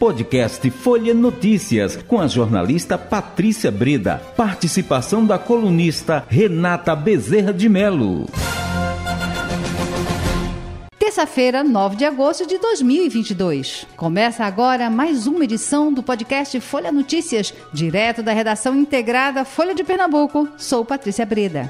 Podcast Folha Notícias, com a jornalista Patrícia Breda. Participação da colunista Renata Bezerra de Melo. Terça-feira, 9 de agosto de 2022. Começa agora mais uma edição do podcast Folha Notícias, direto da redação integrada Folha de Pernambuco. Sou Patrícia Breda.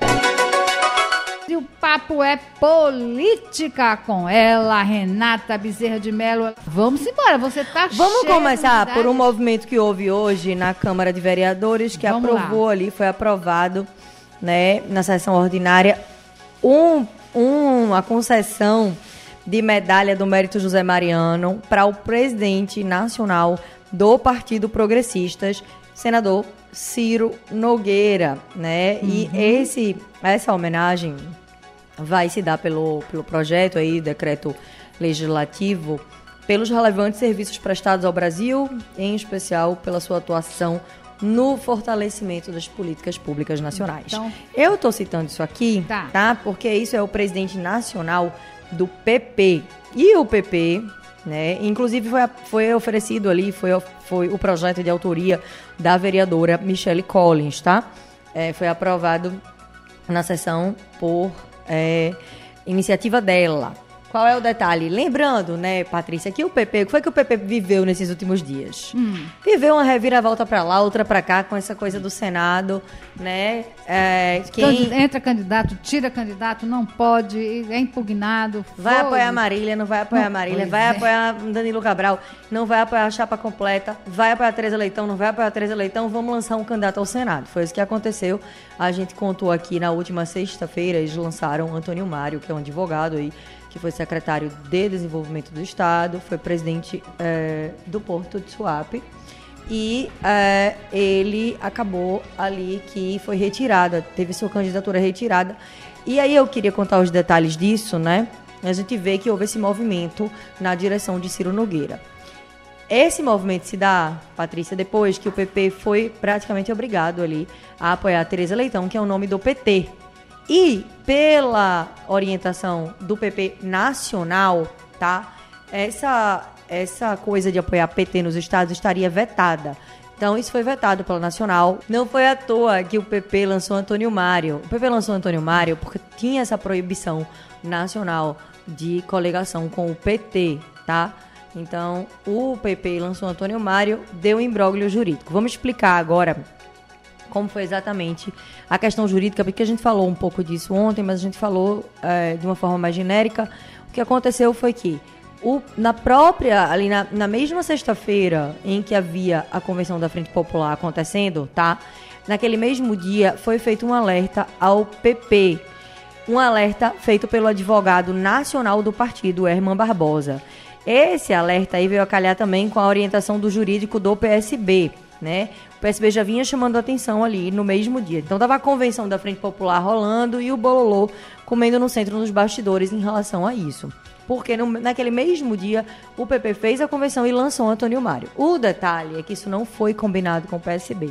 E o papo é política com ela, Renata Bezerra de Mello. Vamos embora, você tá Vamos começar por um movimento que houve hoje na Câmara de Vereadores, que Vamos aprovou lá. ali, foi aprovado, né, na sessão ordinária, um, um, uma concessão de medalha do mérito José Mariano para o presidente nacional do Partido Progressistas, senador Ciro Nogueira, né? Uhum. E esse essa homenagem vai se dar pelo, pelo projeto aí, decreto legislativo, pelos relevantes serviços prestados ao Brasil, em especial pela sua atuação no fortalecimento das políticas públicas nacionais. Então, eu estou citando isso aqui, tá. tá? Porque isso é o presidente nacional do PP. E o PP, né, inclusive foi, foi oferecido ali, foi, foi o projeto de autoria da vereadora Michelle Collins, tá? É, foi aprovado na sessão por é, iniciativa dela. Qual é o detalhe? Lembrando, né, Patrícia, que o PP, o que foi que o PP viveu nesses últimos dias? Hum. Viveu uma reviravolta para lá, outra para cá, com essa coisa do Senado, né? É, quem... Entra candidato, tira candidato, não pode, é impugnado. Vai foi. apoiar a Marília, não vai apoiar a Marília, vai é. apoiar Danilo Cabral, não vai apoiar a chapa completa, vai apoiar a Tereza Leitão, não vai apoiar a Tereza Leitão, vamos lançar um candidato ao Senado. Foi isso que aconteceu. A gente contou aqui na última sexta-feira, eles lançaram Antônio Mário, que é um advogado aí, que foi secretário de Desenvolvimento do Estado, foi presidente é, do Porto de Suape. E é, ele acabou ali que foi retirada, teve sua candidatura retirada. E aí eu queria contar os detalhes disso, né? A gente vê que houve esse movimento na direção de Ciro Nogueira. Esse movimento se dá, Patrícia, depois que o PP foi praticamente obrigado ali a apoiar a Tereza Leitão, que é o nome do PT, e pela orientação do PP nacional, tá? Essa essa coisa de apoiar PT nos estados estaria vetada. Então, isso foi vetado pela Nacional. Não foi à toa que o PP lançou Antônio Mário. O PP lançou Antônio Mário porque tinha essa proibição nacional de coligação com o PT, tá? Então, o PP lançou Antônio Mário, deu um imbróglio jurídico. Vamos explicar agora como foi exatamente a questão jurídica, porque a gente falou um pouco disso ontem, mas a gente falou é, de uma forma mais genérica. O que aconteceu foi que o, na própria, ali na, na mesma sexta-feira em que havia a convenção da Frente Popular acontecendo, tá? Naquele mesmo dia foi feito um alerta ao PP, um alerta feito pelo advogado nacional do partido, Herman Barbosa. Esse alerta aí veio a calhar também com a orientação do jurídico do PSB, né? O PSB já vinha chamando atenção ali no mesmo dia. Então tava a convenção da Frente Popular rolando e o Bololô comendo no centro dos bastidores em relação a isso. Porque no, naquele mesmo dia o PP fez a convenção e lançou Antônio Mário. O detalhe é que isso não foi combinado com o PSB.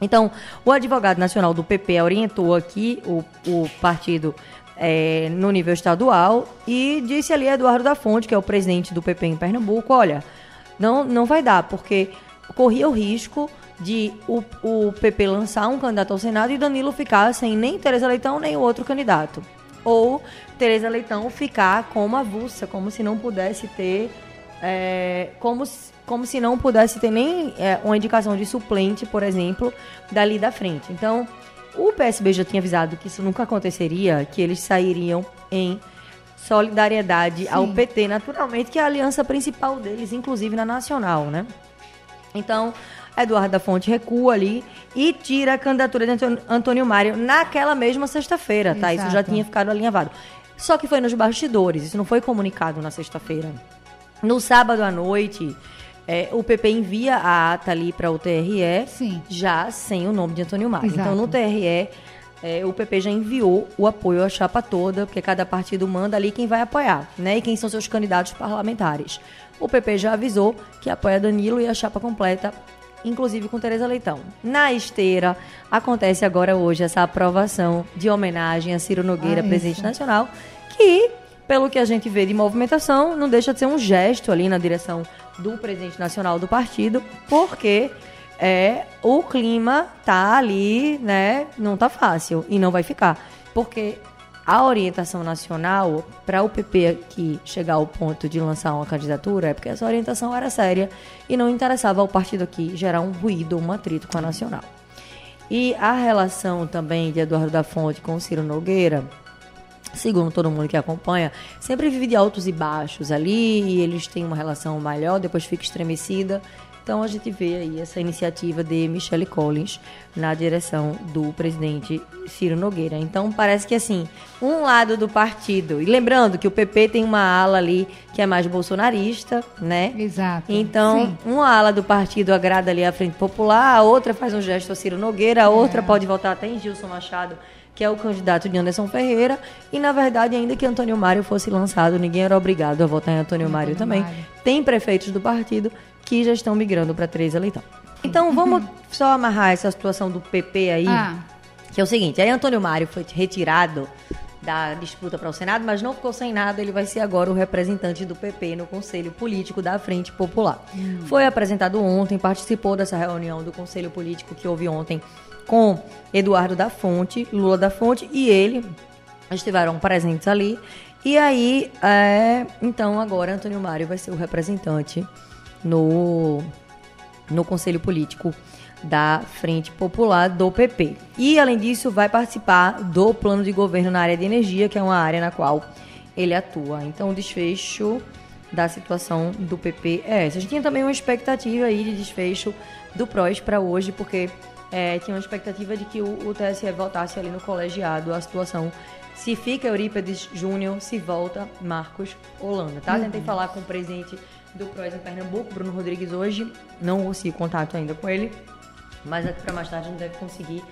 Então, o advogado nacional do PP orientou aqui o, o partido é, no nível estadual e disse ali a Eduardo da Fonte, que é o presidente do PP em Pernambuco, olha, não, não vai dar, porque corria o risco de o, o PP lançar um candidato ao Senado e Danilo ficar sem nem Tereza Leitão nem o outro candidato. Ou Tereza Leitão ficar como avulsa, como se não pudesse ter. É, como, como se não pudesse ter nem é, uma indicação de suplente, por exemplo, dali da frente. Então, o PSB já tinha avisado que isso nunca aconteceria, que eles sairiam em solidariedade Sim. ao PT, naturalmente, que é a aliança principal deles, inclusive na nacional, né? Então, Eduardo da Fonte recua ali e tira a candidatura de Antônio Mário naquela mesma sexta-feira, tá? Isso já tinha ficado alinhavado. Só que foi nos bastidores, isso não foi comunicado na sexta-feira. No sábado à noite, é, o PP envia a ata ali para o TRE, Sim. já sem o nome de Antônio Mário. Exato. Então, no TRE, é, o PP já enviou o apoio à chapa toda, porque cada partido manda ali quem vai apoiar, né? E quem são seus candidatos parlamentares. O PP já avisou que apoia Danilo e a chapa completa, inclusive com Tereza Leitão. Na esteira, acontece agora hoje essa aprovação de homenagem a Ciro Nogueira, ah, presidente nacional, que pelo que a gente vê de movimentação, não deixa de ser um gesto ali na direção do presidente nacional do partido, porque é o clima tá ali, né? Não tá fácil e não vai ficar, porque a orientação nacional para o PP aqui chegar ao ponto de lançar uma candidatura é porque essa orientação era séria e não interessava ao partido aqui gerar um ruído, um atrito com a nacional. E a relação também de Eduardo da Fonte com Ciro Nogueira segundo todo mundo que acompanha, sempre vive de altos e baixos ali, e eles têm uma relação melhor, depois fica estremecida. Então a gente vê aí essa iniciativa de Michelle Collins na direção do presidente Ciro Nogueira. Então parece que assim, um lado do partido, e lembrando que o PP tem uma ala ali que é mais bolsonarista, né? Exato. Então, Sim. uma ala do partido agrada ali a Frente Popular, a outra faz um gesto a Ciro Nogueira, a outra é. pode votar até em Gilson Machado que é o candidato de Anderson Ferreira, e na verdade, ainda que Antônio Mário fosse lançado, ninguém era obrigado a votar em Antônio, Antônio Mário também. Mário. Tem prefeitos do partido que já estão migrando para Tereza Leitão. Então, vamos só amarrar essa situação do PP aí, ah. que é o seguinte, aí Antônio Mário foi retirado da disputa para o Senado, mas não ficou sem nada, ele vai ser agora o representante do PP no Conselho Político da Frente Popular. Hum. Foi apresentado ontem, participou dessa reunião do Conselho Político que houve ontem com Eduardo da Fonte, Lula da Fonte e ele estiveram presentes ali. E aí, é, então agora Antônio Mário vai ser o representante no, no Conselho Político da Frente Popular do PP. E, além disso, vai participar do plano de governo na área de energia, que é uma área na qual ele atua. Então, o desfecho da situação do PP é essa. A gente tinha também uma expectativa aí de desfecho do PROS para hoje, porque é, tinha uma expectativa de que o, o TSE voltasse ali no colegiado a situação. Se fica Eurípides Júnior, se volta Marcos Holanda, tá? Uhum. Tentei falar com o presidente do PROS em Pernambuco, Bruno Rodrigues, hoje. Não consegui contato ainda com ele, mas aqui para mais tarde a gente deve conseguir.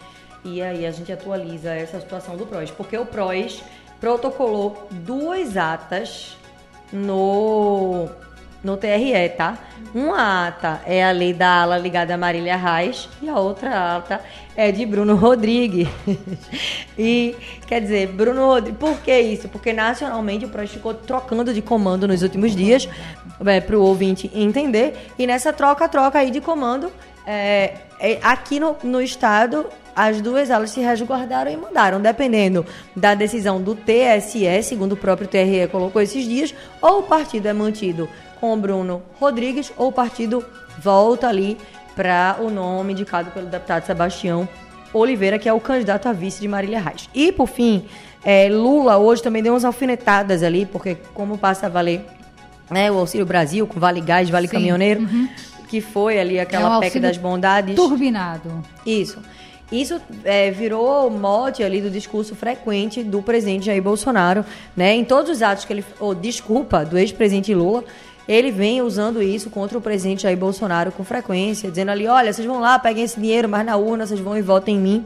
E aí a gente atualiza essa situação do PROS, porque o PROS protocolou duas atas no no TRE, tá? Uma ata é a lei da ala ligada a Marília Reis e a outra ata é de Bruno Rodrigues. e, quer dizer, Bruno Rodrigues, por que isso? Porque nacionalmente o PROS ficou trocando de comando nos últimos dias, é, para o ouvinte entender, e nessa troca-troca aí de comando, é, é, aqui no, no estado, as duas alas se resguardaram e mandaram, dependendo da decisão do TSE, segundo o próprio TRE colocou esses dias, ou o partido é mantido com o Bruno Rodrigues ou o partido volta ali para o nome indicado pelo deputado Sebastião Oliveira, que é o candidato a vice de Marília Reis. E, por fim, é, Lula hoje também deu umas alfinetadas ali, porque como passa a valer né, o Auxílio Brasil, com Vale Gás, Vale Sim. Caminhoneiro, uhum. que foi ali aquela é PEC das bondades. Turbinado. Isso. Isso é, virou mote ali do discurso frequente do presidente Jair Bolsonaro, né? Em todos os atos que ele. Ou, desculpa, do ex-presidente Lula ele vem usando isso contra o presidente Jair Bolsonaro com frequência, dizendo ali, olha, vocês vão lá, peguem esse dinheiro, mas na urna vocês vão e votem em mim.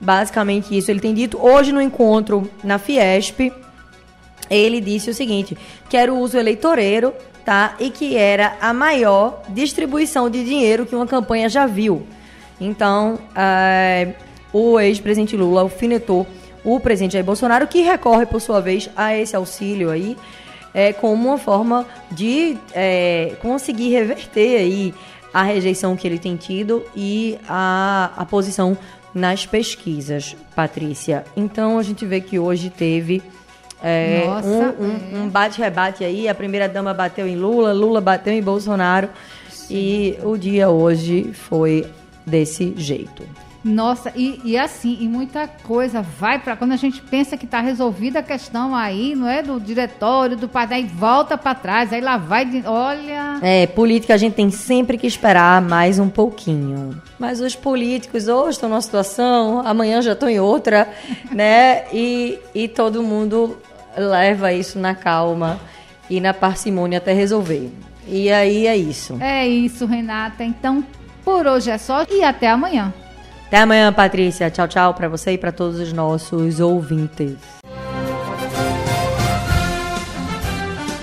Basicamente isso ele tem dito. Hoje no encontro na Fiesp, ele disse o seguinte, que era o uso eleitoreiro, tá? E que era a maior distribuição de dinheiro que uma campanha já viu. Então, é, o ex-presidente Lula alfinetou o presidente Jair Bolsonaro, que recorre, por sua vez, a esse auxílio aí, é, como uma forma de é, conseguir reverter aí a rejeição que ele tem tido e a, a posição nas pesquisas, Patrícia. Então a gente vê que hoje teve é, Nossa, um, um, um bate-rebate aí. A primeira dama bateu em Lula, Lula bateu em Bolsonaro. Sim. E o dia hoje foi desse jeito. Nossa, e, e assim, e muita coisa vai para quando a gente pensa que está resolvida a questão aí, não é? Do diretório, do pai, aí volta para trás, aí lá vai, de, olha. É, política a gente tem sempre que esperar mais um pouquinho. Mas os políticos hoje estão numa situação, amanhã já estão em outra, né? E, e todo mundo leva isso na calma e na parcimônia até resolver. E aí é isso. É isso, Renata. Então, por hoje é só e até amanhã. Até amanhã, Patrícia. Tchau, tchau para você e para todos os nossos ouvintes.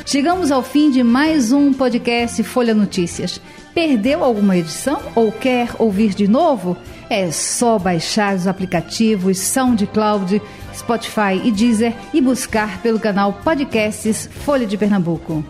Chegamos ao fim de mais um podcast Folha Notícias. Perdeu alguma edição ou quer ouvir de novo? É só baixar os aplicativos SoundCloud Spotify e Deezer e buscar pelo canal Podcasts Folha de Pernambuco.